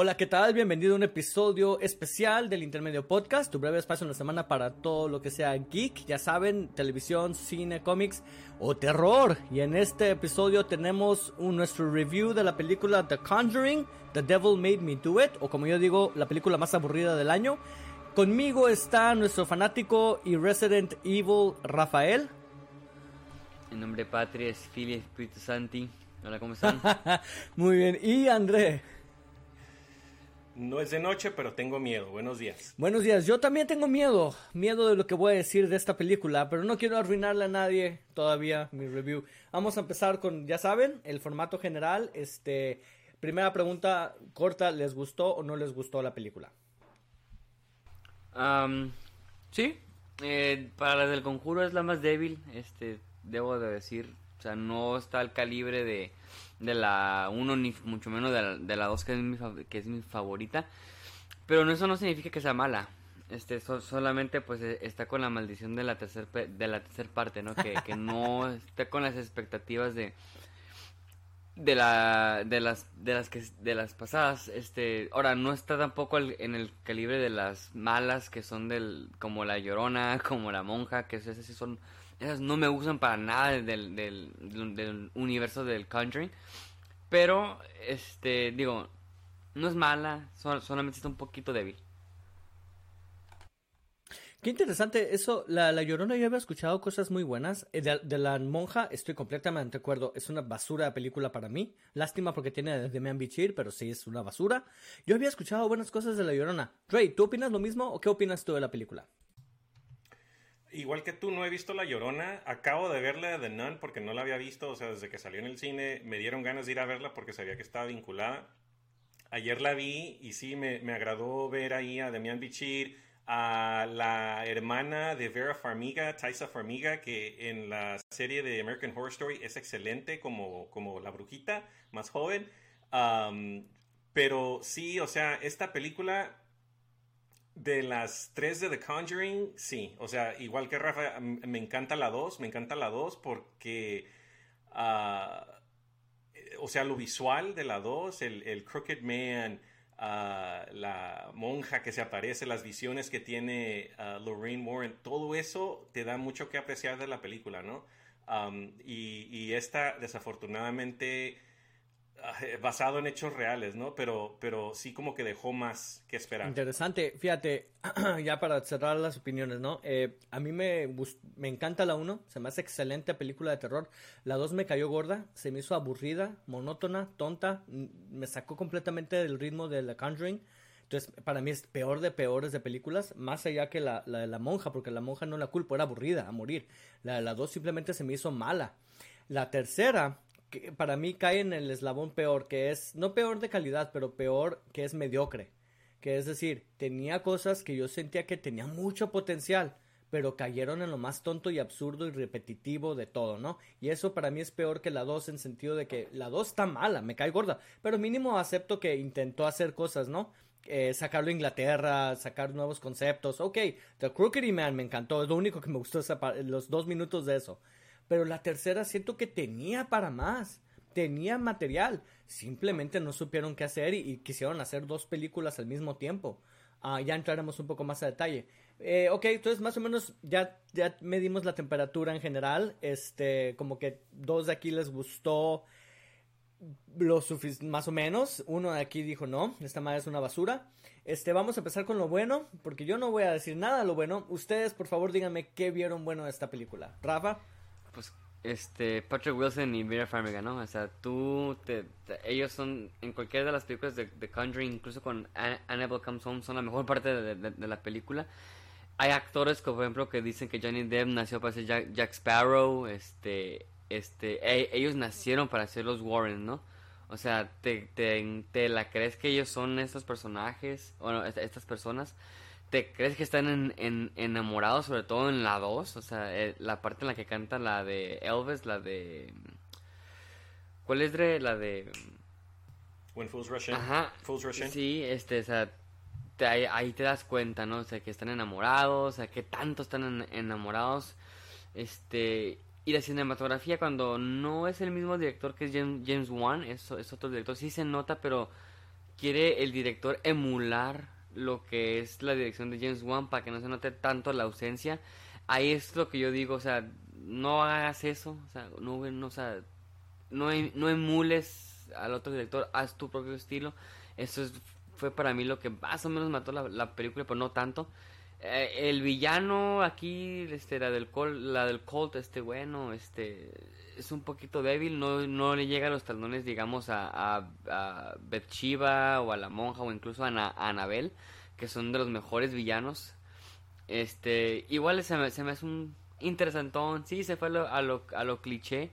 Hola, ¿qué tal? Bienvenido a un episodio especial del Intermedio Podcast, tu breve espacio en la semana para todo lo que sea geek, ya saben, televisión, cine, cómics o terror. Y en este episodio tenemos un, nuestro review de la película The Conjuring, The Devil Made Me Do It, o como yo digo, la película más aburrida del año. Conmigo está nuestro fanático y Resident Evil, Rafael. En nombre de Patria es Espíritu Santi. Hola, ¿cómo están? Muy bien. Y André. No es de noche, pero tengo miedo. Buenos días. Buenos días. Yo también tengo miedo. Miedo de lo que voy a decir de esta película, pero no quiero arruinarle a nadie todavía mi review. Vamos a empezar con, ya saben, el formato general. Este, primera pregunta corta, ¿les gustó o no les gustó la película? sí. Eh, para la del conjuro es la más débil. Este, debo de decir. O sea, no está al calibre de de la 1 ni mucho menos de la, 2 que es, mi, que es mi favorita. Pero eso no significa que sea mala. Este, solamente pues e, está con la maldición de la tercer de la tercer parte, ¿no? Que, que no está con las expectativas de de la de las de las que de las pasadas este ahora no está tampoco en el calibre de las malas que son del como la llorona como la monja que esas sí son esas no me gustan para nada del, del, universo del Conjuring. Pero, este, digo, no es mala, solamente está un poquito débil. Qué interesante eso. La, la Llorona yo había escuchado cosas muy buenas. Eh, de, la monja estoy completamente de acuerdo. Es una basura de película para mí. Lástima porque tiene de Demian Bichir, pero sí es una basura. Yo había escuchado buenas cosas de la Llorona. Ray, ¿tú opinas lo mismo o qué opinas tú de la película? Igual que tú, no he visto La Llorona. Acabo de verla de Nun porque no la había visto. O sea, desde que salió en el cine me dieron ganas de ir a verla porque sabía que estaba vinculada. Ayer la vi y sí, me, me agradó ver ahí a Demian Bichir, a la hermana de Vera Farmiga, Taisa Farmiga, que en la serie de American Horror Story es excelente como, como la brujita más joven. pero sí, o sea, esta película de las tres de The Conjuring, sí. O sea, igual que Rafa, me encanta la dos, me encanta la dos porque, ah, o sea, lo visual de la dos, el, Crooked Man, ah, la monja que se aparece, las visiones que tiene uh, Lorraine Warren, todo eso te da mucho que apreciar de la película, ¿no? y, y esta, desafortunadamente, basado en hechos reales, ¿no? Pero, pero sí como que dejó más que esperar. Interesante, fíjate, ya para cerrar las opiniones, ¿no? Eh, a mí me, me encanta la 1, se me hace excelente película de terror. La 2 me cayó gorda, se me hizo aburrida, monótona, tonta, me sacó completamente del ritmo de The Conjuring. Entonces, para mí es peor de peores de películas, más allá que la, la de la monja, porque la monja no la culpo, era aburrida a morir. La de la 2 simplemente se me hizo mala. La tercera, para mí cae en el eslabón peor, que es, no peor de calidad, pero peor que es mediocre. Que es decir, tenía cosas que yo sentía que tenía mucho potencial, pero cayeron en lo más tonto y absurdo y repetitivo de todo, ¿no? Y eso para mí es peor que la 2 en sentido de que la 2 está mala, me cae gorda, pero mínimo acepto que intentó hacer cosas, ¿no? Eh, sacarlo a Inglaterra, sacar nuevos conceptos. Ok, The Crookedy Man me encantó, es lo único que me gustó los dos minutos de eso. Pero la tercera siento que tenía para más. Tenía material. Simplemente no supieron qué hacer y, quisieron hacer dos películas al mismo tiempo. Ah, ya entraremos un poco más a detalle. Eh, ok, entonces más o menos ya, ya medimos la temperatura en general. Este, como que dos de aquí les gustó lo más o menos. Uno de aquí dijo no, esta madre es una basura. Este, vamos a empezar con lo bueno, porque yo no voy a decir nada de lo bueno. Ustedes, por favor, díganme qué vieron bueno de esta película. Rafa pues este Patrick Wilson y Vera Farmiga, ¿no? O sea, tú, te, ellos son en cualquiera de las películas de, The Conjuring, incluso con Annabelle Comes Home, son la mejor parte de, la película. Hay actores, como por ejemplo, que dicen que Johnny Depp nació para ser Jack, Sparrow, este, este, e, ellos nacieron para ser los Warren, ¿no? O sea, te, te, te la crees que ellos son estos personajes, bueno, estas personas ¿Te crees que están en, enamorados, sobre todo en la 2? O sea, eh, la parte en la que canta la de Elvis, la de... ¿Cuál es la de...? When Fools Rush In. Ajá. Fools Rush In. Sí, este, o sea, ahí, te das cuenta, ¿no? O sea, que están enamorados, o sea, que tanto están enamorados. Este, y la cinematografía, cuando no es el mismo director que es James, James Wan, es, es otro director, sí se nota, pero quiere el director emular lo que es la dirección de James Wan para que no se note tanto la ausencia. Ahí es lo que yo digo, o sea, no hagas eso, o sea, no, no, o sea, no, em, no emules al otro director, haz tu propio estilo. Eso es, fue para mí lo que más o menos mató la, la película, pero no tanto. Eh, el villano aquí, este, la del Colt, la del Colt, este, bueno, este, es un poquito débil, no, no le llega a los talones, digamos, a, a, a o a la monja o incluso a, a Anabel, que son de los mejores villanos. Este, igual se me, se me hace un interesantón, sí, se fue a lo, a lo, a lo cliché.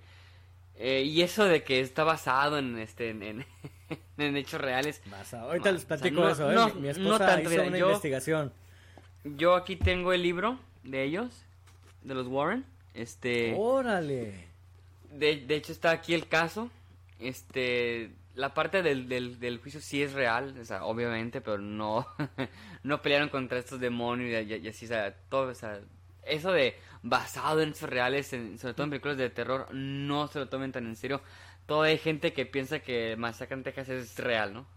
Eh, y eso de que está basado en este en, en, hechos reales. Ahorita les platico eso, ¿eh? mi, esposa hizo una investigación yo aquí tengo el libro de ellos, de los Warren. Este. Órale. De, de hecho está aquí el caso. Este, la parte del, del, juicio sí es real, o sea, obviamente, pero no, no pelearon contra estos demonios y, así, o sea, todo, o sea, eso de basado en hechos reales, sobre todo en películas de terror, no se lo tomen tan en serio. Toda hay gente que piensa que Masacre en Texas es real, ¿no?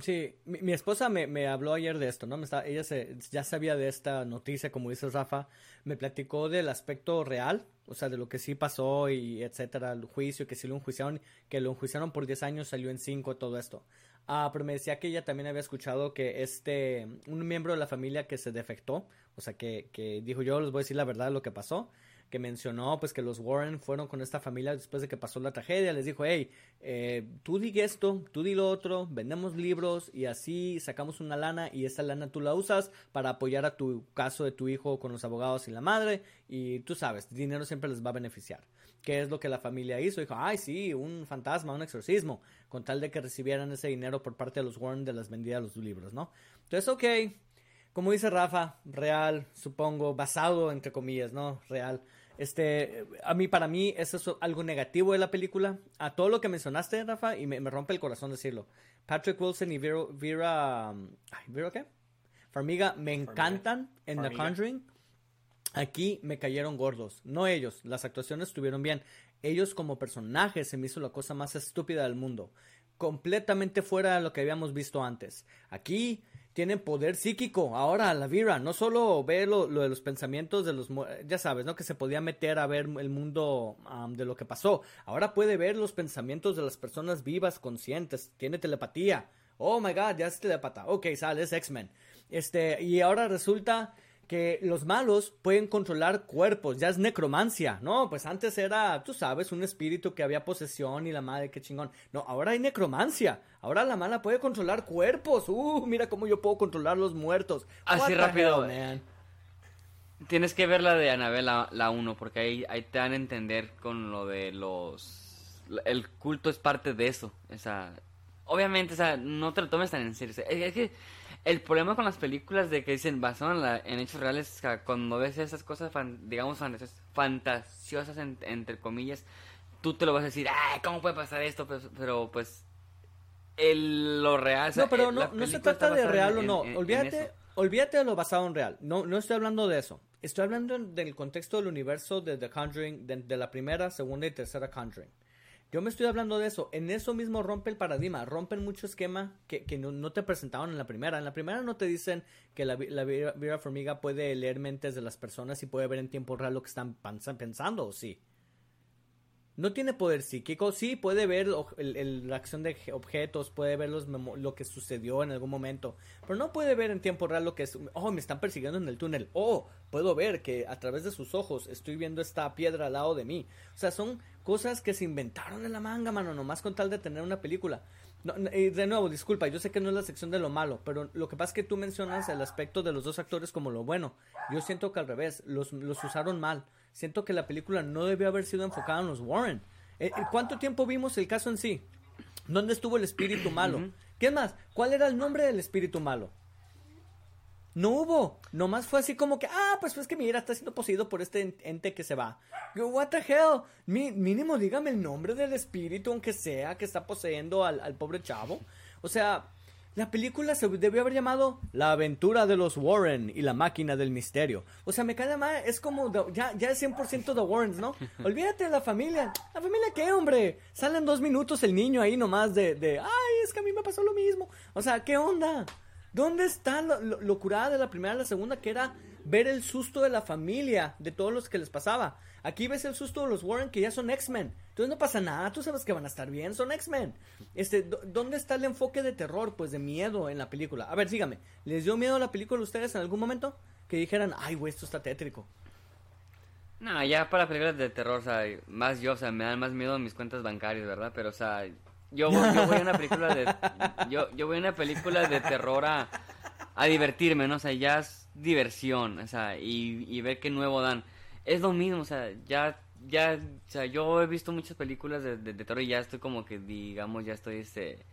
Sí, mi, esposa me, me, habló ayer de esto, ¿no? Me ella se, ya sabía de esta noticia, como dice Rafa, me platicó del aspecto real, o sea, de lo que sí pasó y etcétera, el juicio, que sí lo enjuiciaron, que lo enjuiciaron por 10 años, salió en 5, todo esto. Ah, pero me decía que ella también había escuchado que este, un miembro de la familia que se defectó, o sea, que, que dijo yo les voy a decir la verdad de lo que pasó, que mencionó pues que los Warren fueron con esta familia después de que pasó la tragedia, les dijo, hey, eh, tú di esto, tú di lo otro, vendemos libros y así sacamos una lana y esa lana tú la usas para apoyar a tu caso de tu hijo con los abogados y la madre y tú sabes, dinero siempre les va a beneficiar. ¿Qué es lo que la familia hizo? Dijo, ay, sí, un fantasma, un exorcismo, con tal de que recibieran ese dinero por parte de los Warren de las vendidas de los libros, ¿no? Entonces, ok, como dice Rafa, real, supongo, basado entre comillas, ¿no? Real. Este, a mí, para mí, eso es algo negativo de la película. A todo lo que mencionaste, Rafa, y me, rompe el corazón decirlo. Patrick Wilson y Vera, Vera, um, ¿Vera qué? Farmiga me encantan en The Conjuring. Aquí me cayeron gordos. No ellos, las actuaciones estuvieron bien. Ellos como personajes se me hizo la cosa más estúpida del mundo. Completamente fuera de lo que habíamos visto antes. Aquí tienen poder psíquico. Ahora, la Vira, no solo ve lo, de los pensamientos de los, ya sabes, ¿no? Que se podía meter a ver el mundo de lo que pasó. Ahora puede ver los pensamientos de las personas vivas, conscientes. Tiene telepatía. Oh my god, ya es telepata. Ok, sale, es X-Men. Este, y ahora resulta que los malos pueden controlar cuerpos, ya es necromancia, ¿no? Pues antes era, tú sabes, un espíritu que había posesión y la madre, qué chingón. No, ahora hay necromancia, ahora la mala puede controlar cuerpos, uh, mira cómo yo puedo controlar los muertos. Así rápido, Tienes que ver la de Anabel, la 1, porque ahí, ahí te dan a entender con lo de los... El culto es parte de eso, esa... Obviamente, o sea, no te lo tomes tan en serio. es que el problema con las películas de que dicen basado en, hechos reales, es que cuando ves esas cosas, digamos, fantasiosas, entre comillas, tú te lo vas a decir, ay, ¿cómo puede pasar esto? Pero, pero pues, el, lo real... No, pero no, no se trata de real o no. olvídate, olvídate de lo basado en real. No, no estoy hablando de eso. Estoy hablando del contexto del universo de The Conjuring, de la primera, segunda y tercera Conjuring. Yo me estoy hablando de eso. En eso mismo rompe el paradigma. Rompen mucho esquema que, que no, te presentaban en la primera. En la primera no te dicen que la, la Vera Formiga puede leer mentes de las personas y puede ver en tiempo real lo que están pensando, ¿o sí? No tiene poder psíquico, sí puede ver la acción de objetos, puede ver los lo que sucedió en algún momento, pero no puede ver en tiempo real lo que es, oh, me están persiguiendo en el túnel, oh, puedo ver que a través de sus ojos estoy viendo esta piedra al lado de mí. O sea, son cosas que se inventaron en la manga, mano, nomás con tal de tener una película. y de nuevo, disculpa, yo sé que no es la sección de lo malo, pero lo que pasa es que tú mencionas el aspecto de los dos actores como lo bueno. Yo siento que al revés, los, los usaron mal siento que la película no debió haber sido enfocada en los Warren. Eh, eh, ¿Cuánto tiempo vimos el caso en sí? ¿Dónde estuvo el espíritu malo? ¿Qué más? ¿Cuál era el nombre del espíritu malo? No hubo. Nomás fue así como que, ah, pues pues que mira, está siendo poseído por este ente que se va. What the hell? mínimo dígame el nombre del espíritu, aunque sea, que está poseyendo al, al pobre chavo. O sea, La película se debió haber llamado La aventura de los Warren y la máquina del misterio. O sea, me cae mal, es como, ya, ya es 100% The Warrens, ¿no? Olvídate de la familia. ¿La familia qué, hombre? Salen dos minutos el niño ahí nomás de, de, ay, es que a mí me pasó lo mismo. O sea, ¿qué onda? ¿Dónde está lo, lo, curada de la primera a la segunda? Que era ver el susto de la familia, de todos los que les pasaba. Aquí ves el susto de los Warren que ya son X-Men. Entonces no pasa nada, tú sabes que van a estar bien, son X-Men. Este, ¿dónde está el enfoque de terror, pues de miedo en la película? A ver, dígame, ¿les dio miedo la película a ustedes en algún momento? Que dijeran, ay, güey, esto está tétrico. No, ya para películas de terror, o sea, más yo, o sea, me dan más miedo mis cuentas bancarias, ¿verdad? Pero, o sea, yo, yo voy a una película de yo, yo voy a una película de terror a, a divertirme, ¿no? O sea, ya es diversión, o sea, y, y ver qué nuevo dan. Es lo mismo, o sea, ya ya, o sea, yo he visto muchas películas de, de, terror y ya estoy como que, digamos, ya estoy este,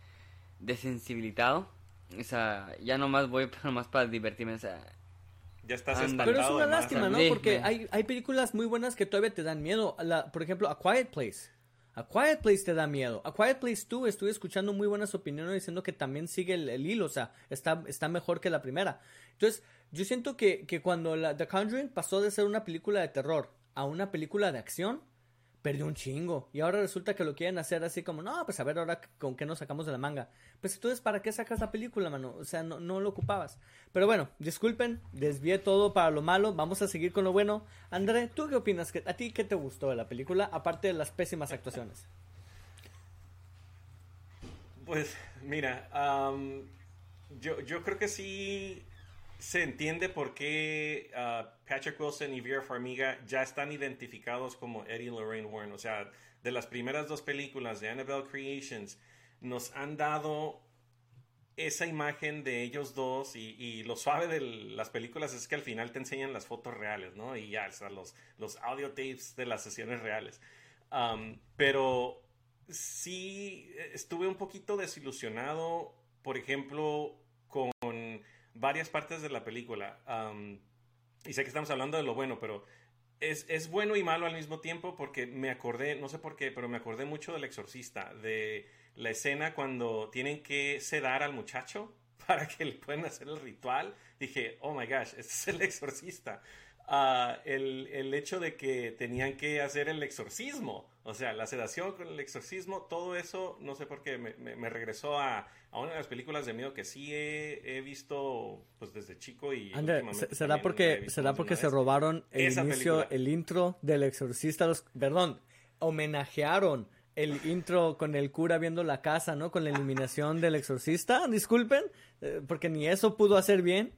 desensibilitado. O sea, ya nomás voy más para divertirme, o sea... Ya estás Pero es una lástima, ¿no? Porque hay, hay películas muy buenas que todavía te dan miedo. La, por ejemplo, A Quiet Place. A Quiet Place te da miedo. A Quiet Place 2 estuve escuchando muy buenas opiniones diciendo que también sigue el, hilo, o sea, está, está mejor que la primera. Entonces, yo siento que, que cuando la, The Conjuring pasó de ser una película de terror a una película de acción, perdió un chingo. Y ahora resulta que lo quieren hacer así como, no, pues a ver ahora con qué nos sacamos de la manga. Pues entonces, ¿para qué sacas la película, mano? O sea, no, no lo ocupabas. Pero bueno, disculpen, desvié todo para lo malo. Vamos a seguir con lo bueno. André, ¿tú qué opinas? ¿A ti qué te gustó de la película, aparte de las pésimas actuaciones? Pues, mira, yo, yo creo que sí se entiende por qué ah, Patrick Wilson y Vera Farmiga ya están identificados como Eddie y Lorraine Warren. O sea, de las primeras dos películas de Annabelle Creations, nos han dado esa imagen de ellos dos y, lo suave de las películas es que al final te enseñan las fotos reales, ¿no? Y ya, o sea, los, los audio tapes de las sesiones reales. pero sí estuve un poquito desilusionado, por ejemplo, varias partes de la película. y sé que estamos hablando de lo bueno, pero es, es, bueno y malo al mismo tiempo porque me acordé, no sé por qué, pero me acordé mucho del exorcista, de la escena cuando tienen que sedar al muchacho para que le puedan hacer el ritual. Dije, oh my gosh, este es el exorcista. Ah, el, el, hecho de que tenían que hacer el exorcismo, o sea, la sedación con el exorcismo, todo eso, no sé por qué, me, me, regresó a, a, una de las películas de miedo que sí he, he visto pues desde chico y... André, ¿será porque, ¿será porque se robaron el inicio, el intro del exorcista? Los, perdón, homenajearon el intro con el cura viendo la casa, ¿no? Con la iluminación del exorcista, disculpen, eh, porque ni eso pudo hacer bien.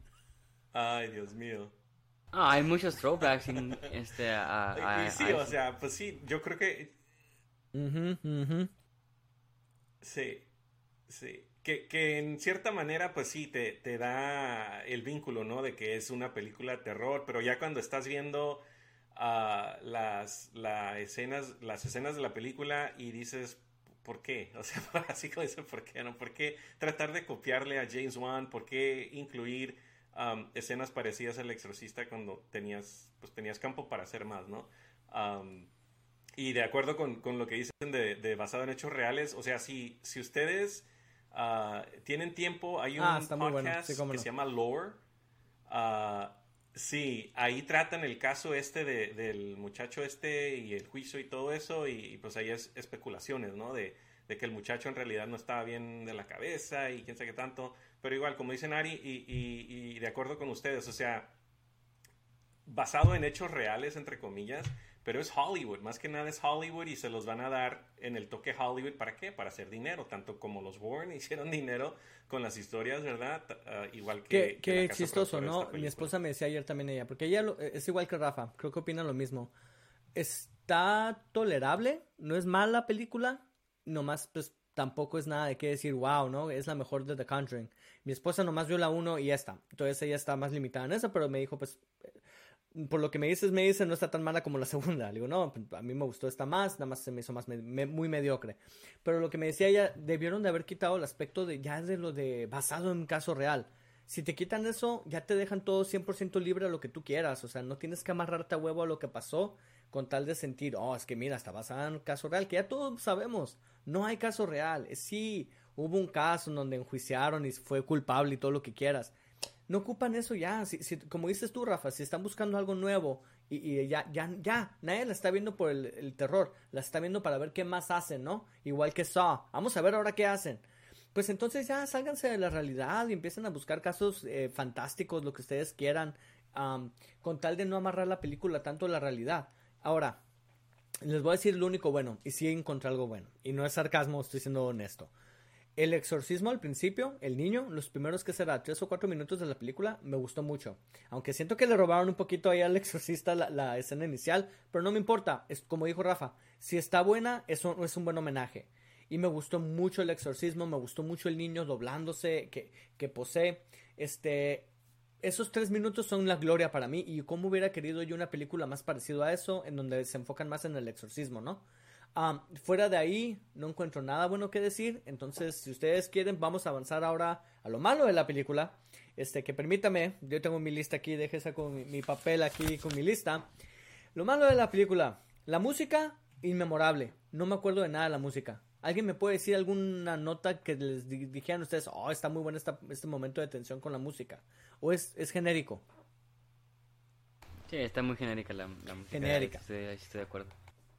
Ay, Dios mío. Ah, hay muchos throwbacks este, a, sí, o sea, pues sí, yo creo que... Sí, sí. Que, que, en cierta manera, pues sí, te, te, da el vínculo, ¿no? De que es una película de terror, pero ya cuando estás viendo uh, las, escenas, las escenas de la película y dices, ¿por qué? O sea, así como dice, ¿por qué? ¿No? ¿Por qué tratar de copiarle a James Wan? ¿Por qué incluir escenas parecidas al exorcista cuando tenías, pues tenías campo para hacer más, ¿no? y de acuerdo con, con, lo que dicen de, basado en hechos reales, o sea, si, si ustedes uh, tienen tiempo, hay un ah, podcast que se llama Lore. Uh, sí, ahí tratan el caso este de, del muchacho este y el juicio y todo eso, y, pues ahí es especulaciones, ¿no? De, de que el muchacho en realidad no estaba bien de la cabeza y quién sabe qué tanto. Pero igual, como dicen Ari, y, de acuerdo con ustedes, o sea, basado en hechos reales, entre comillas, pero es Hollywood, más que nada es Hollywood y se los van a dar en el toque Hollywood, ¿para qué? Para hacer dinero, tanto como los Warren hicieron dinero con las historias, ¿verdad? Ah, igual que... Qué, chistoso, ¿no? Mi esposa me decía ayer también ella, porque ella es igual que Rafa, creo que opina lo mismo. Está tolerable, no es mala película, nomás pues tampoco es nada de qué decir, wow, ¿no? Es la mejor de The Conjuring. Mi esposa nomás vio la 1 y ya está. Entonces ella está más limitada en eso, pero me dijo, pues, eh, por lo que me dices, me dice, no está tan mala como la segunda. Le digo, no, a mí me gustó esta más, nada más se me hizo más muy mediocre. Pero lo que me decía ella, debieron de haber quitado el aspecto de ya de lo de basado en caso real. Si te quitan eso, ya te dejan todo 100% libre a lo que tú quieras. O sea, no tienes que amarrarte a huevo a lo que pasó con tal de sentir, oh, es que mira, está basado en caso real, que ya todos sabemos. No hay caso real. Sí, hubo un caso en donde enjuiciaron y fue culpable y todo lo que quieras. No ocupan eso ya, si, como dices tú, Rafa, si están buscando algo nuevo y, ya, ya, ya, nadie la está viendo por el, terror, la está viendo para ver qué más hacen, ¿no? Igual que Saw, vamos a ver ahora qué hacen. Pues entonces ya sálganse de la realidad y empiecen a buscar casos eh, fantásticos, lo que ustedes quieran, con tal de no amarrar la película tanto a la realidad. Ahora, les voy a decir lo único bueno, y sí encontré algo bueno, y no es sarcasmo, estoy siendo honesto. El exorcismo al principio, el niño, los primeros que será tres o cuatro minutos de la película, me gustó mucho. Aunque siento que le robaron un poquito ahí al exorcista la, escena inicial, pero no me importa. Es como dijo Rafa, si está buena, eso es un buen homenaje. Y me gustó mucho el exorcismo, me gustó mucho el niño doblándose, que, que posee. Este, esos tres minutos son la gloria para mí. Y cómo hubiera querido yo una película más parecida a eso, en donde se enfocan más en el exorcismo, ¿no? fuera de ahí, no encuentro nada bueno que decir. Entonces, si ustedes quieren, vamos a avanzar ahora a lo malo de la película. Este, que permítame, yo tengo mi lista aquí, déjese con mi, papel aquí con mi lista. Lo malo de la película, la música, inmemorable. No me acuerdo de nada de la música. ¿Alguien me puede decir alguna nota que les dijeran ustedes, oh, está muy bueno este momento de tensión con la música? ¿O es, es genérico? Sí, está muy genérica la, música. Genérica. estoy de acuerdo.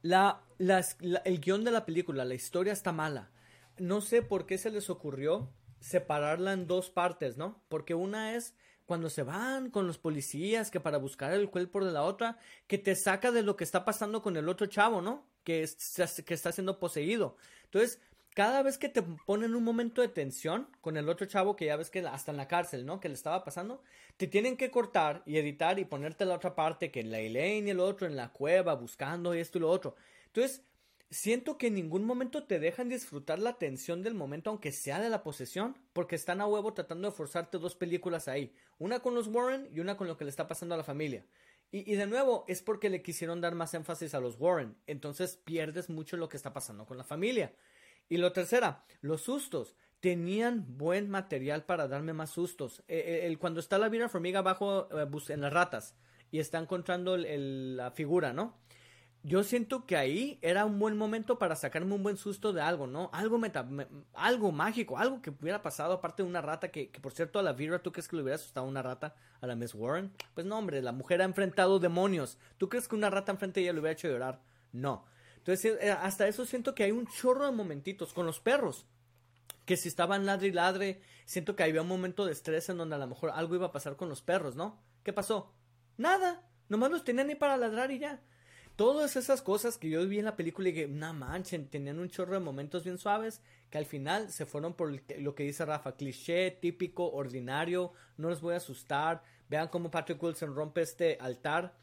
La, el guion de la película, la historia está mala. No sé por qué se les ocurrió separarla en dos partes, ¿no? Porque una es cuando se van con los policías que para buscar el cuerpo de la otra, que te saca de lo que está pasando con el otro chavo, ¿no? Que, está siendo poseído. Entonces, cada vez que te ponen un momento de tensión con el otro chavo que ya ves que hasta en la cárcel, ¿no? Que le estaba pasando, te tienen que cortar y editar y ponerte la otra parte que la Elaine y el otro en la cueva buscando esto y lo otro. Entonces, siento que en ningún momento te dejan disfrutar la tensión del momento, aunque sea de la posesión, porque están a huevo tratando de forzarte dos películas ahí, una con los Warren y una con lo que le está pasando a la familia. Y, y, de nuevo, es porque le quisieron dar más énfasis a los Warren. Entonces pierdes mucho lo que está pasando con la familia. Y lo tercera, los sustos. Tenían buen material para darme más sustos. Eh, eh, el, cuando está la Vira Formiga abajo eh, en las ratas y está encontrando la figura, ¿no? Yo siento que ahí era un buen momento para sacarme un buen susto de algo, ¿no? Algo meta, algo mágico, algo que hubiera pasado aparte de una rata que, que, por cierto a la Vira, ¿tú crees que le hubiera asustado una rata a la Miss Warren? Pues no, hombre, la mujer ha enfrentado demonios. ¿Tú crees que una rata enfrente de ella le hubiera hecho llorar? No. Entonces, eh, hasta eso siento que hay un chorro de momentitos con los perros. Que si estaban ladre y ladre, siento que había un momento de estrés en donde a lo mejor algo iba a pasar con los perros, ¿no? ¿Qué pasó? Nada. Nomás los tenían ni para ladrar y ya. Todas esas cosas que yo vi en la película y que, una manchen, tenían un chorro de momentos bien suaves que al final se fueron por lo que dice Rafa, cliché, típico, ordinario, no les voy a asustar. Vean cómo Patrick Wilson rompe este altar.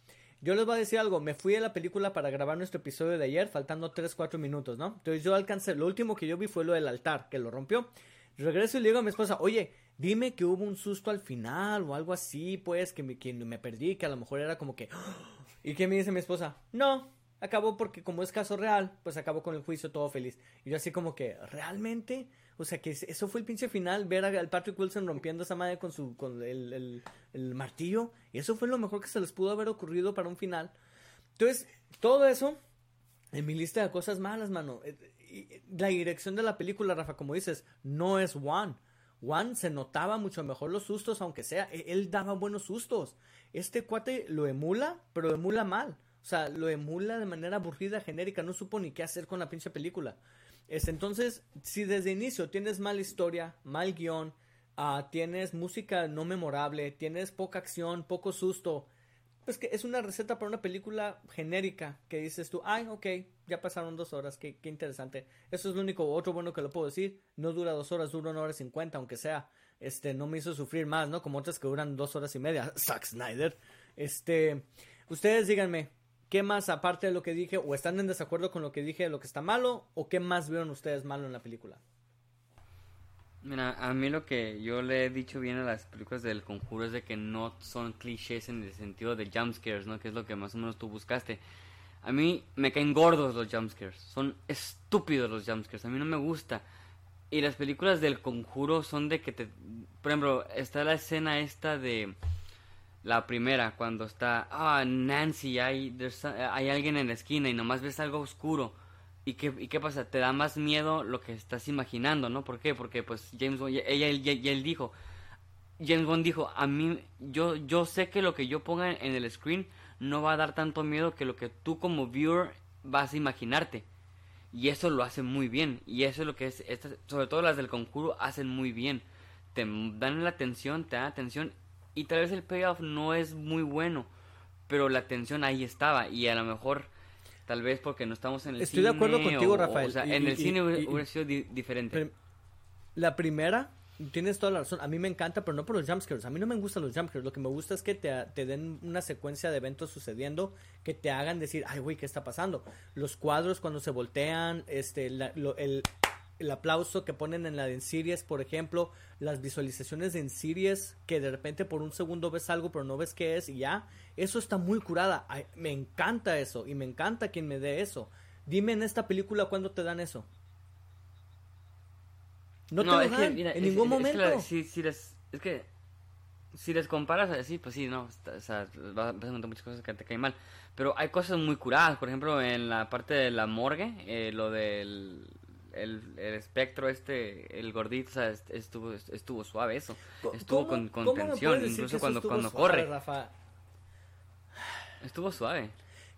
Yo les voy a decir algo, me fui a la película para grabar nuestro episodio de ayer, faltando 3-4 minutos, ¿no? Entonces yo alcancé, lo último que yo vi fue lo del altar, que lo rompió. Regreso y le digo a mi esposa, oye, dime que hubo un susto al final o algo así, pues, que me, que me perdí, que a lo mejor era como que... ¿Y qué me dice mi esposa? No, acabó porque como es caso real, pues acabó con el juicio todo feliz. Y yo así como que, ¿realmente? O sea que eso fue el pinche final, ver al Patrick Wilson rompiendo esa madre con su con el, el, martillo. Y eso fue lo mejor que se les pudo haber ocurrido para un final. Entonces, todo eso en mi lista de cosas malas, mano. Eh, la dirección de la película, Rafa, como dices, no es Juan. Juan se notaba mucho mejor los sustos, aunque sea, e, él daba buenos sustos. Este cuate lo emula, pero emula mal. O sea, lo emula de manera aburrida, genérica, no supo ni qué hacer con la pinche película. Es, entonces, si desde inicio tienes mala historia, mal guion, uh, tienes música no memorable, tienes poca acción, poco susto, pues que es una receta para una película genérica que dices tú, ay, ok, ya pasaron dos horas, qué, qué interesante. Eso es lo único, otro bueno que lo puedo decir. No dura dos horas, dura una hora cincuenta, aunque sea. Este, no me hizo sufrir más, ¿no? Como otras que duran dos horas y media. Zack Snyder. Este, ustedes díganme, ¿Qué más, aparte de lo que dije, o están en desacuerdo con lo que dije lo que está malo, o qué más vieron ustedes malo en la película? Mira, a mí lo que yo le he dicho bien a las películas del conjuro es de que no son clichés en el sentido de jumpscares, ¿no? Que es lo que más o menos tú buscaste. A mí me caen gordos los jumpscares, son estúpidos los jumpscares, a mí no me gusta. Y las películas del conjuro son de que te... Por ejemplo, está la escena esta de la primera, cuando está, ah, Nancy, hay, hay alguien en la esquina y nomás ves algo oscuro. ¿Y qué, ¿Y qué pasa? Te da más miedo lo que estás imaginando, ¿no? ¿Por qué? Porque pues James Bond, ella, y él dijo, James Bond dijo, a mí, yo, yo sé que lo que yo ponga en el screen no va a dar tanto miedo que lo que tú como viewer vas a imaginarte. Y eso lo hace muy bien. Y eso es lo que es, sobre todo las del conjuro hacen muy bien. Te dan la atención, te dan atención. Y tal vez el payoff no es muy bueno. Pero la atención ahí estaba. Y a lo mejor, tal vez porque no estamos en el Estoy cine. Estoy de acuerdo contigo, Rafael. O sea, en el cine hubiera, sido diferente. La primera Tienes toda la razón. A mí me encanta, pero no por los jumpscares. A mí no me gustan los jumpscares. Lo que me gusta es que te, te den una secuencia de eventos sucediendo que te hagan decir, ay, güey, ¿qué está pasando? Los cuadros cuando se voltean, este, el, el aplauso que ponen en la de series, por ejemplo, las visualizaciones en series que de repente por un segundo ves algo pero no ves qué es y ya, eso está muy curada. me encanta eso y me encanta quien me dé eso. Dime en esta película cuándo te dan eso. No, te lo dan, en ningún momento. Es que, si, les, es que si les comparas así, pues sí, no, o sea, vas a encontrar muchas cosas que te caen mal. Pero hay cosas muy curadas, por ejemplo, en la parte de la morgue, eh, lo del el, el, espectro este, el gordito, o sea, estuvo, estuvo suave eso. Estuvo con, con tensión, incluso cuando, cuando corre. Estuvo suave.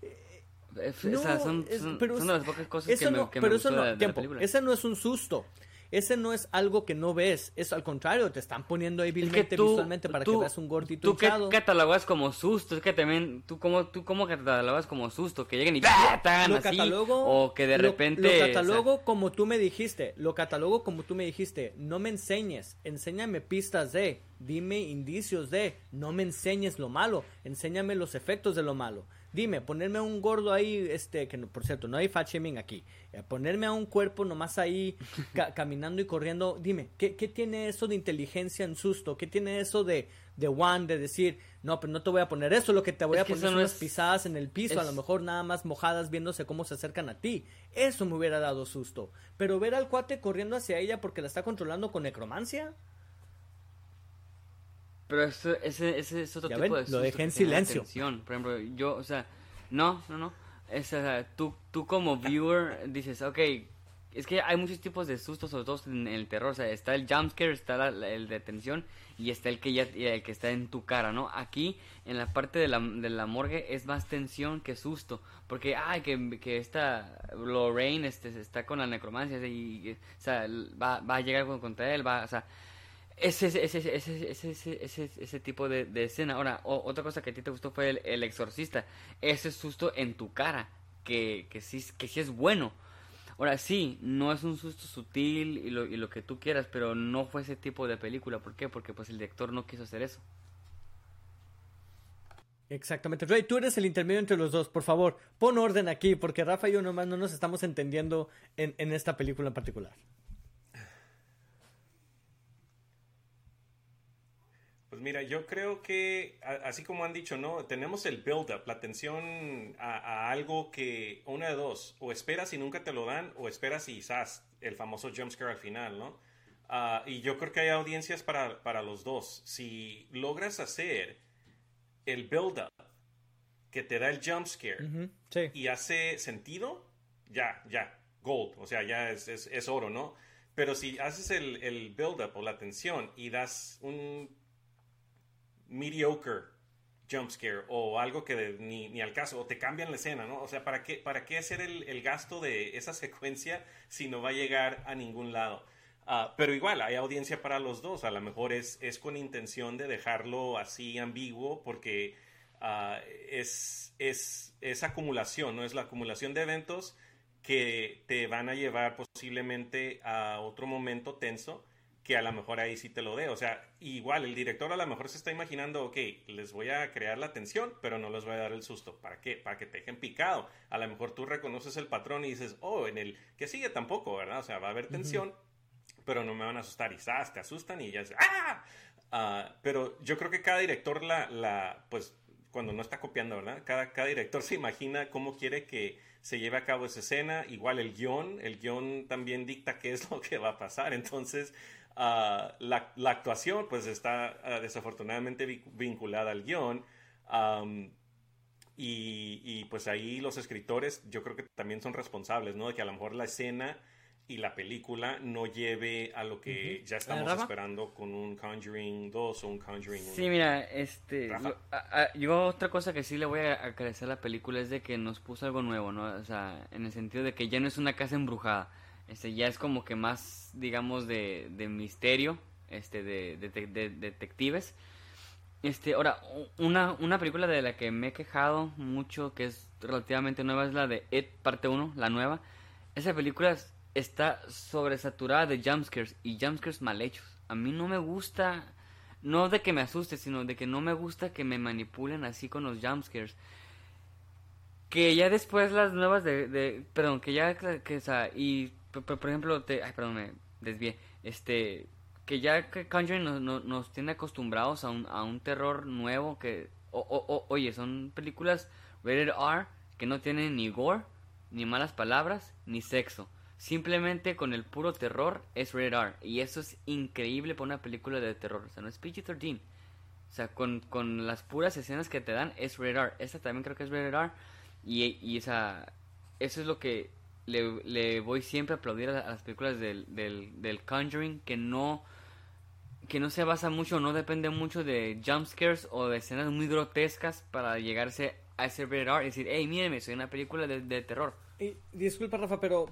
Eh, o sea, son, son, de las pocas cosas que me, que me gustó de, la película. Ese no es un susto ese no es algo que no ves, es al contrario, te están poniendo hábilmente visualmente para que veas un gordito Tú hinchado. ¿qué catalogas como susto, es que también, tú cómo, tú cómo catalogas como susto, que lleguen y te hagan así, o que de repente... Lo, catalogo como tú me dijiste, lo catalogo como tú me dijiste, no me enseñes, enséñame pistas de, dime indicios de, no me enseñes lo malo, enséñame los efectos de lo malo. Dime, ponerme a un gordo ahí, este, que por cierto, no hay fat shaming aquí, eh, ponerme a un cuerpo nomás ahí caminando y corriendo, dime, ¿qué, ¿qué, tiene eso de inteligencia en susto? ¿Qué tiene eso de, de one, de decir, no, pero no te voy a poner eso, lo que te voy a poner son unas pisadas en el piso, a lo mejor nada más mojadas viéndose cómo se acercan a ti. Eso me hubiera dado susto. Pero ver al cuate corriendo hacia ella porque la está controlando con necromancia. Pero ese, ese es otro tipo de susto. Lo dejé en silencio. Por ejemplo, yo, o sea, no, no, no. Es, o sea, tú, tú como viewer dices, ok, es que hay muchos tipos de sustos, sobre todo en el terror. O sea, está el jumpscare, está el de tensión y está el que ya el que está en tu cara, ¿no? Aquí, en la parte de la, de la morgue, es más tensión que susto. Porque, ay, que, que esta Lorraine este, está con la necromancia y, o sea, va, va a llegar contra él, va, o sea ese, ese, ese, ese, tipo de, escena. Ahora, otra cosa que a ti te gustó fue el, exorcista. Ese susto en tu cara, que, que, sí, que sí es bueno. Ahora, sí, no es un susto sutil y lo, y lo que tú quieras, pero no fue ese tipo de película. ¿Por qué? Porque pues el director no quiso hacer eso. Exactamente. Ray, tú eres el intermedio entre los dos. Por favor, pon orden aquí, porque Rafa y yo nomás no nos estamos entendiendo en, en esta película en particular. Mira, yo creo que, así como han dicho, ¿no? Tenemos el build-up, la atención a, algo que, una de dos, o esperas y nunca te lo dan, o esperas y quizás el famoso jumpscare al final, ¿no? Ah, y yo creo que hay audiencias para, para los dos. Si logras hacer el build-up que te da el jumpscare scare y hace sentido, ya, ya, gold, o sea, ya es, es, oro, ¿no? Pero si haces el, el build-up o la atención y das un mediocre jump scare o algo que ni, ni, al caso, o te cambian la escena, ¿no? O sea, ¿para qué, para qué hacer el, el gasto de esa secuencia si no va a llegar a ningún lado? Ah, pero igual, hay audiencia para los dos, a lo mejor es, es con intención de dejarlo así ambiguo porque uh, es, es, es acumulación, ¿no? Es la acumulación de eventos que te van a llevar posiblemente a otro momento tenso que a lo mejor ahí sí te lo dé. O sea, igual el director a lo mejor se está imaginando, ok, les voy a crear la tensión, pero no les voy a dar el susto. ¿Para qué? Para que te dejen picado. A lo mejor tú reconoces el patrón y dices, oh, en el que sigue tampoco, ¿verdad? O sea, va a haber tensión, pero no me van a asustar. Y ¡zas! te asustan y ya es, ¡ah! ah pero yo creo que cada director la, la, pues, cuando no está copiando, ¿verdad? Cada, cada director se imagina cómo quiere que se lleve a cabo esa escena. Igual el guion, el guion también dicta qué es lo que va a pasar. Entonces, Ah, la, la, actuación pues está ah, desafortunadamente vinculada al guion, Y, y, pues ahí los escritores yo creo que también son responsables, ¿no? De que a lo mejor la escena y la película no lleve a lo que ya estamos esperando con un Conjuring 2 o un Conjuring 1. Sí, mira, este, yo, otra cosa que sí le voy a agradecer a la película es de que nos puso algo nuevo, ¿no? O sea, en el sentido de que ya no es una casa embrujada, este, ya es como que más, digamos, de, de misterio, este, de, de, detectives. Este, ahora, una, una película de la que me he quejado mucho, que es relativamente nueva, es la de It, parte 1, la nueva. Esa película es está sobresaturada de jumpscares y jumpscares mal hechos. A mí no me gusta, no de que me asuste, sino de que no me gusta que me manipulen así con los jumpscares. Que ya después las nuevas de, perdón, que ya, que, o y por, ejemplo, te, ay, perdón, me desvié, este, que ya Conjuring nos, nos, tiene acostumbrados a un, a un terror nuevo que, oye, son películas rated R que no tienen ni gore, ni malas palabras, ni sexo. Simplemente con el puro terror es rated R. Y eso es increíble para una película de terror. O sea, no es PG-13. O sea, con, con, las puras escenas que te dan es rated R. Esta también creo que es rated R. Y, y esa, eso es lo que le, le voy siempre a aplaudir a, las películas del, del, del, Conjuring. Que no, que no se basa mucho, no depende mucho de jumpscares o de escenas muy grotescas para llegarse a ese rated R. Y decir, hey, mírenme, soy una película de, de terror. Y, disculpa, Rafa, pero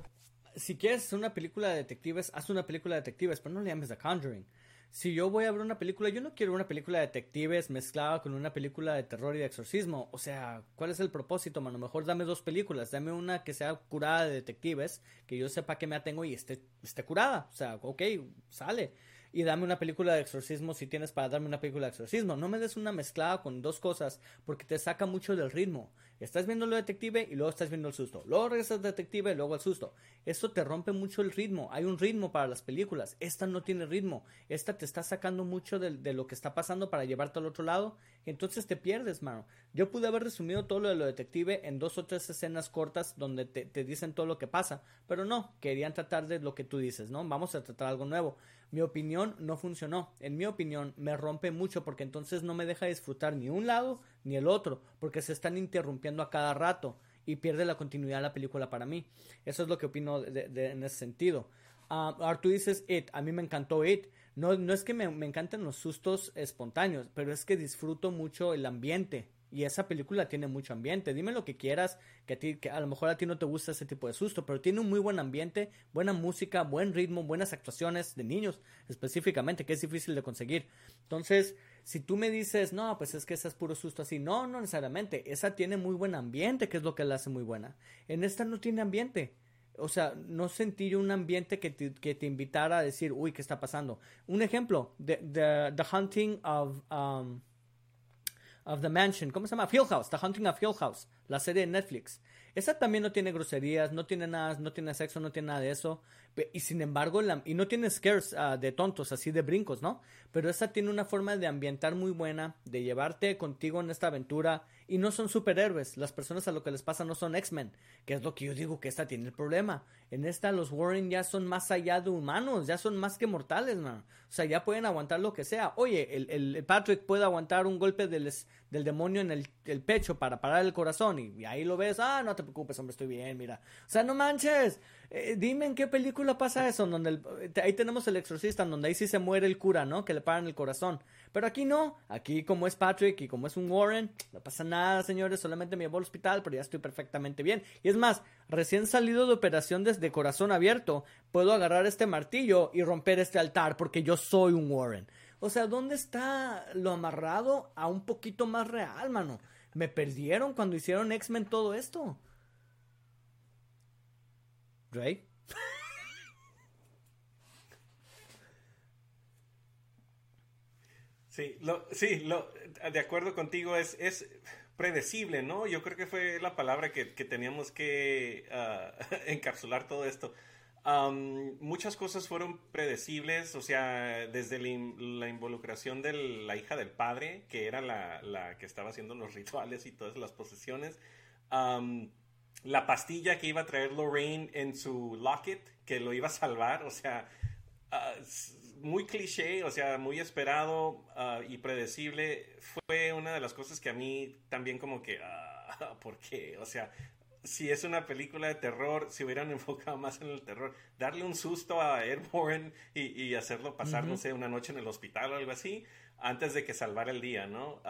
si quieres una película de detectives, haz una película de detectives, pero no le llames The Conjuring. Si yo voy a ver una película, yo no quiero una película de detectives mezclada con una película de terror y de exorcismo. O sea, ¿cuál es el propósito, mano? Mejor dame dos películas. Dame una que sea curada de detectives, que yo sepa que me atengo y esté, esté curada. O sea, ok, sale y dame una película de exorcismo si tienes para darme una película de exorcismo. No me des una mezclada con dos cosas porque te saca mucho del ritmo. Estás viendo lo detective y luego estás viendo el susto. Luego regresas al detective y luego el susto. Esto te rompe mucho el ritmo. Hay un ritmo para las películas. Esta no tiene ritmo. Esta te está sacando mucho de, lo que está pasando para llevarte al otro lado. Entonces te pierdes, mano. Yo pude haber resumido todo lo de lo detective en dos o tres escenas cortas donde te, dicen todo lo que pasa. Pero no, querían tratar de lo que tú dices, ¿no? Vamos a tratar algo nuevo. Mi opinión no funcionó. En mi opinión me rompe mucho porque entonces no me deja disfrutar ni un lado ni el otro porque se están interrumpiendo a cada rato y pierde la continuidad de la película para mí. Eso es lo que opino en ese sentido. Uh, ahora tú dices It, a mí me encantó It. No, no es que me, encanten los sustos espontáneos, pero es que disfruto mucho el ambiente y esa película tiene mucho ambiente. Dime lo que quieras, que a, ti, que a lo mejor a ti no te gusta ese tipo de susto, pero tiene un muy buen ambiente, buena música, buen ritmo, buenas actuaciones de niños específicamente, que es difícil de conseguir. Entonces, si tú me dices, no, pues es que esa es puro susto así, no, no necesariamente. Esa tiene muy buen ambiente, que es lo que la hace muy buena. En esta no tiene ambiente. O sea, no sentí un ambiente que te, que te invitara a decir, uy, ¿qué está pasando? Un ejemplo, The, the, Hunting of... Um, of the Mansion, ¿cómo se llama? Field House, The Hunting of Field House, la serie de Netflix. Esa también no tiene groserías, no tiene nada, no tiene sexo, no tiene nada de eso. Y sin embargo, y no tiene scares ah, de tontos, así de brincos, ¿no? Pero esa tiene una forma de ambientar muy buena, de llevarte contigo en esta aventura. Y no son superhéroes. Las personas a lo que les pasa no son X-Men, que es lo que yo digo que esta tiene el problema. En esta los Warren ya son más allá de humanos, ya son más que mortales, man. O sea, ya pueden aguantar lo que sea. Oye, el, Patrick puede aguantar un golpe del, del demonio en el, el, pecho para parar el corazón. Y, ahí lo ves, ah, no te preocupes, hombre, estoy bien, mira. O sea, no manches. Eh, dime en qué película pasa eso, donde ahí tenemos el exorcista, donde ahí sí se muere el cura, ¿no? Que le paran el corazón. Pero aquí no, aquí como es Patrick y como es un Warren, no pasa nada, señores, solamente me llevo al hospital, pero ya estoy perfectamente bien. Y es más, recién salido de operación desde corazón abierto, puedo agarrar este martillo y romper este altar porque yo soy un Warren. O sea, ¿dónde está lo amarrado a un poquito más real, mano? Me perdieron cuando hicieron X-Men todo esto. Right? Sí, lo, sí, lo, de acuerdo contigo, es, es predecible, ¿no? Yo creo que fue la palabra que, teníamos que ah, encapsular todo esto. muchas cosas fueron predecibles, o sea, desde la, involucración de la hija del padre, que era la, la, que estaba haciendo los rituales y todas las posesiones la pastilla que iba a traer Lorraine en su locket, que lo iba a salvar, o sea, ah, muy cliché, o sea, muy esperado ah, y predecible, fue una de las cosas que a mí también como que... Ah, porque, o sea, si es una película de terror, si hubieran enfocado más en el terror, darle un susto a Airborne y, y hacerlo pasar, no sé, una noche en el hospital o algo así, antes de que salvara el día, ¿no?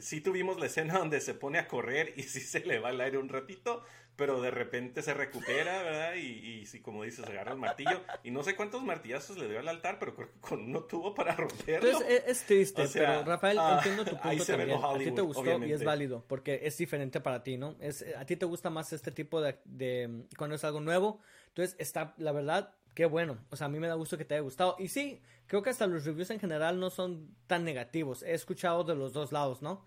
sí tuvimos la escena donde se pone a correr y sí se le va el aire un ratito, pero de repente se recupera, ¿verdad? Y, sí, como dices, agarra el martillo. Y no sé cuántos martillazos le dio al altar, pero creo que con uno tuvo para romperlo. Entonces, es, triste, pero Rafael, ah, entiendo tu punto también. a ti te gustó y es válido, porque es diferente para ti, ¿no? Es, a ti te gusta más este tipo de, de cuando es algo nuevo. Entonces, está, la verdad, qué bueno. O sea, a mí me da gusto que te haya gustado. Y sí, creo que hasta los reviews en general no son tan negativos. He escuchado de los dos lados, ¿no?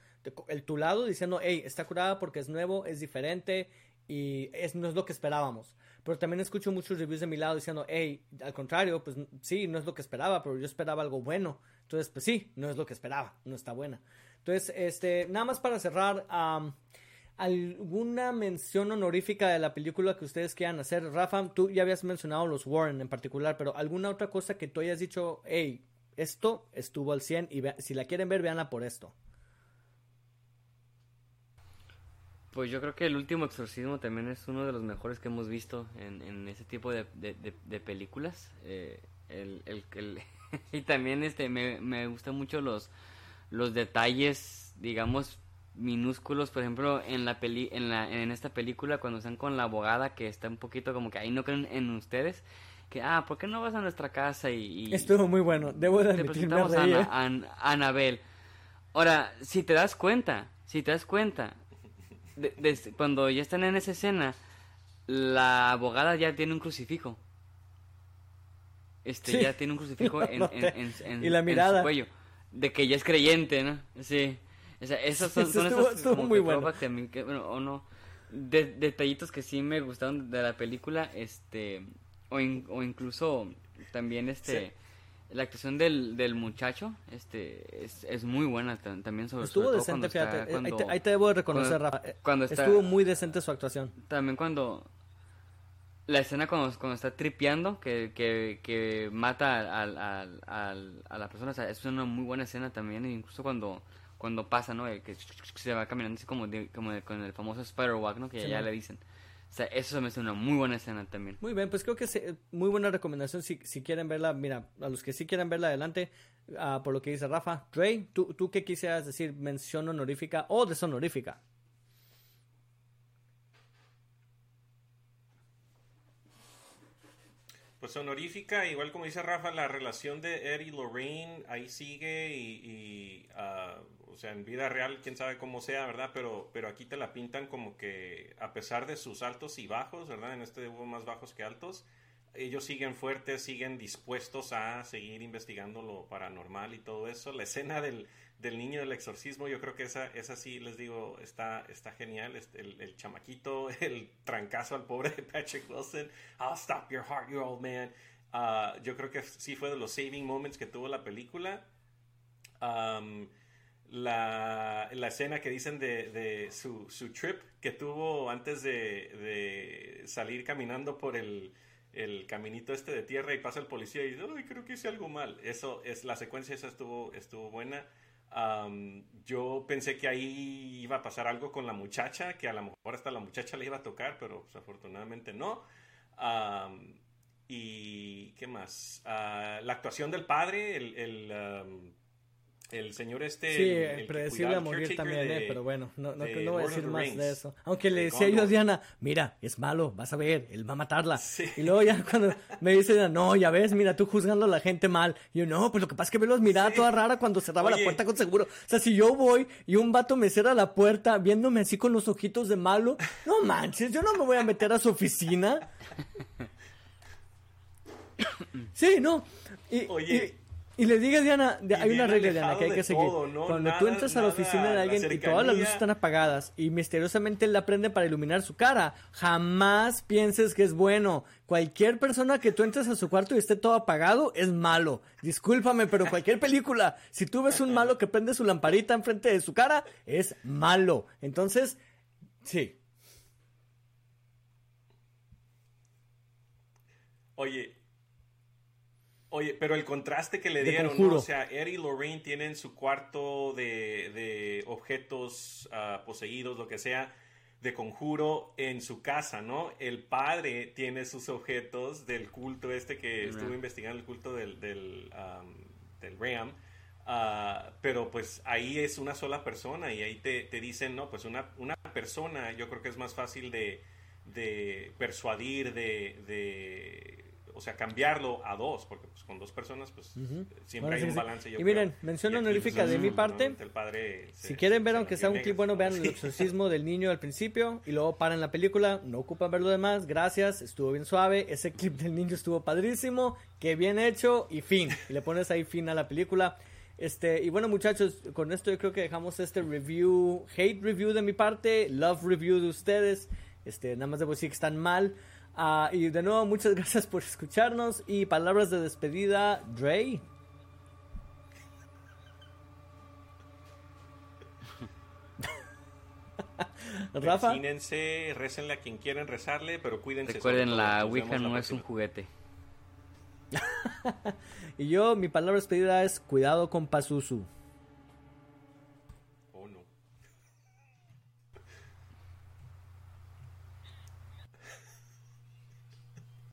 El tu lado diciendo, hey, está curada porque es nuevo, es diferente y es, no es lo que esperábamos. Pero también escucho muchos reviews de mi lado diciendo, hey, al contrario, pues sí, no es lo que esperaba, pero yo esperaba algo bueno. Entonces, pues sí, no es lo que esperaba, no está buena. Entonces, este, nada más para cerrar, alguna mención honorífica de la película que ustedes quieran hacer. Rafa, tú ya habías mencionado los Warren en particular, pero alguna otra cosa que tú hayas dicho, hey, esto estuvo al 100 y si la quieren ver, veanla por esto. Pues yo creo que el último exorcismo también es uno de los mejores que hemos visto en, en ese tipo de, de, películas. Eh, el, el, y también este me, me gustan mucho los, los detalles, digamos, minúsculos, por ejemplo, en la peli en la en esta película cuando están con la abogada que está un poquito como que ahí no creen en ustedes, que ah, ¿por qué no vas a nuestra casa y, estuvo muy bueno, debo de admitir, a, Anabel. Ahora, si te das cuenta, si te das cuenta de, cuando ya están en esa escena, la abogada ya tiene un crucifijo. Este ya tiene un crucifijo en, en, y la mirada. su cuello de que ya es creyente, ¿no? Sí. O sea, esos son, son esos muy bueno. que a mí, que, bueno, o no, de, detallitos que sí me gustaron de la película, este, o, o incluso también este, la actuación del, del muchacho, este, es, es muy buena también sobre, Estuvo decente, fíjate, eh, ahí, te, debo reconocer, Rafa, eh, cuando estuvo muy decente su actuación. También cuando, la escena cuando, cuando está tripeando, que, que, que mata al, al, al, a la persona, o sea, es una muy buena escena también, incluso cuando cuando pasa, ¿no? Que se va caminando así como, como con el famoso Spider-Walk, ¿no? Que ya le dicen. O sea, eso me hace una muy buena escena también. Muy bien, pues creo que es muy buena recomendación si, si quieren verla. Mira, a los que sí quieren verla adelante, uh, por lo que dice Rafa. Dre, ¿tú, ¿tú qué quisieras decir? ¿Mención honorífica o deshonorífica? Pues honorífica, igual como dice Rafa, la relación de Ed y Lorraine ahí sigue y, uh, o sea, en vida real, quién sabe cómo sea, ¿verdad? Pero, pero aquí te la pintan como que a pesar de sus altos y bajos, ¿verdad? En este hubo más bajos que altos, ellos siguen fuertes, siguen dispuestos a seguir investigando lo paranormal y todo eso. La escena del, del niño del exorcismo, yo creo que esa, esa sí, les digo, está, está genial. El, el chamaquito, el trancazo al pobre de Patrick Wilson. I'll stop your heart, you old man. Uh, yo creo que sí fue de los saving moments que tuvo la película. Um, la, la escena que dicen de, de su, su, trip que tuvo antes de, de salir caminando por el, el, caminito este de tierra y pasa el policía y dice, creo que hice algo mal. Eso es, la secuencia esa estuvo, estuvo buena. Yo pensé que ahí iba a pasar algo con la muchacha, que a lo mejor hasta la muchacha le iba a tocar, pero pues, afortunadamente no. y qué más? Ah, la actuación del padre, el, el el señor este. Sí, predecible a morir también, eh, pero bueno, no, no, no voy a decir más de eso. Aunque le decía yo a Diana, mira, es malo, vas a ver, él va a matarla. Y luego ya cuando me dice, no, ya ves, mira, tú juzgando a la gente mal. Y yo, no, pues lo que pasa es que me los miraba toda rara cuando cerraba la puerta con seguro. O sea, si yo voy y un vato me cierra la puerta viéndome así con los ojitos de malo, no manches, yo no me voy a meter a su oficina. Sí, no. Y, Oye. Y le digas, Diana, hay una regla, Diana, que hay que seguir. Cuando tú entras a la oficina de alguien y todas las luces están apagadas y misteriosamente él la prende para iluminar su cara, jamás pienses que es bueno. Cualquier persona que tú entres a su cuarto y esté todo apagado es malo. Discúlpame, pero cualquier película, si tú ves un malo que prende su lamparita enfrente de su cara, es malo. Entonces, sí. Oye, Oye, pero el contraste que le De dieron. ¿no? o sea, Eddie y Lorraine tienen su cuarto de, de objetos ah, poseídos, lo que sea, de conjuro en su casa, ¿no? El padre tiene sus objetos del culto este que estuvo investigando el culto del, del, am, del Ram. Ah, pero pues ahí es una sola persona y ahí te, te dicen, no, pues una, una persona yo creo que es más fácil de, de persuadir, de, de, o sea, cambiarlo a dos, porque pues con dos personas pues siempre Bueno, hay sí, un sí. balance. Yo Y miren, mención Y aquí, honorífica pues, de mi no, parte. el padre se- Si quieren ver, aunque sea un clip bueno, ¿no? vean el Sí. exorcismo del niño al principio y luego paran la película. No ocupan ver lo demás. Gracias, estuvo bien suave. Ese clip del niño estuvo padrísimo. Qué bien hecho y fin. Y le pones ahí fin a la película. Este, y bueno, muchachos, con esto yo creo que dejamos este review, hate review de mi parte, love review de ustedes. Este, nada más debo decir que están mal. Ah, y de nuevo, muchas gracias por escucharnos. Y palabras de despedida, Dre. Rafa. Récenle a quien quieran rezarle, pero cuídense. Recuerden, la Ouija la no es un juguete. Y yo, mi palabra de despedida es cuidado con Pazuzu.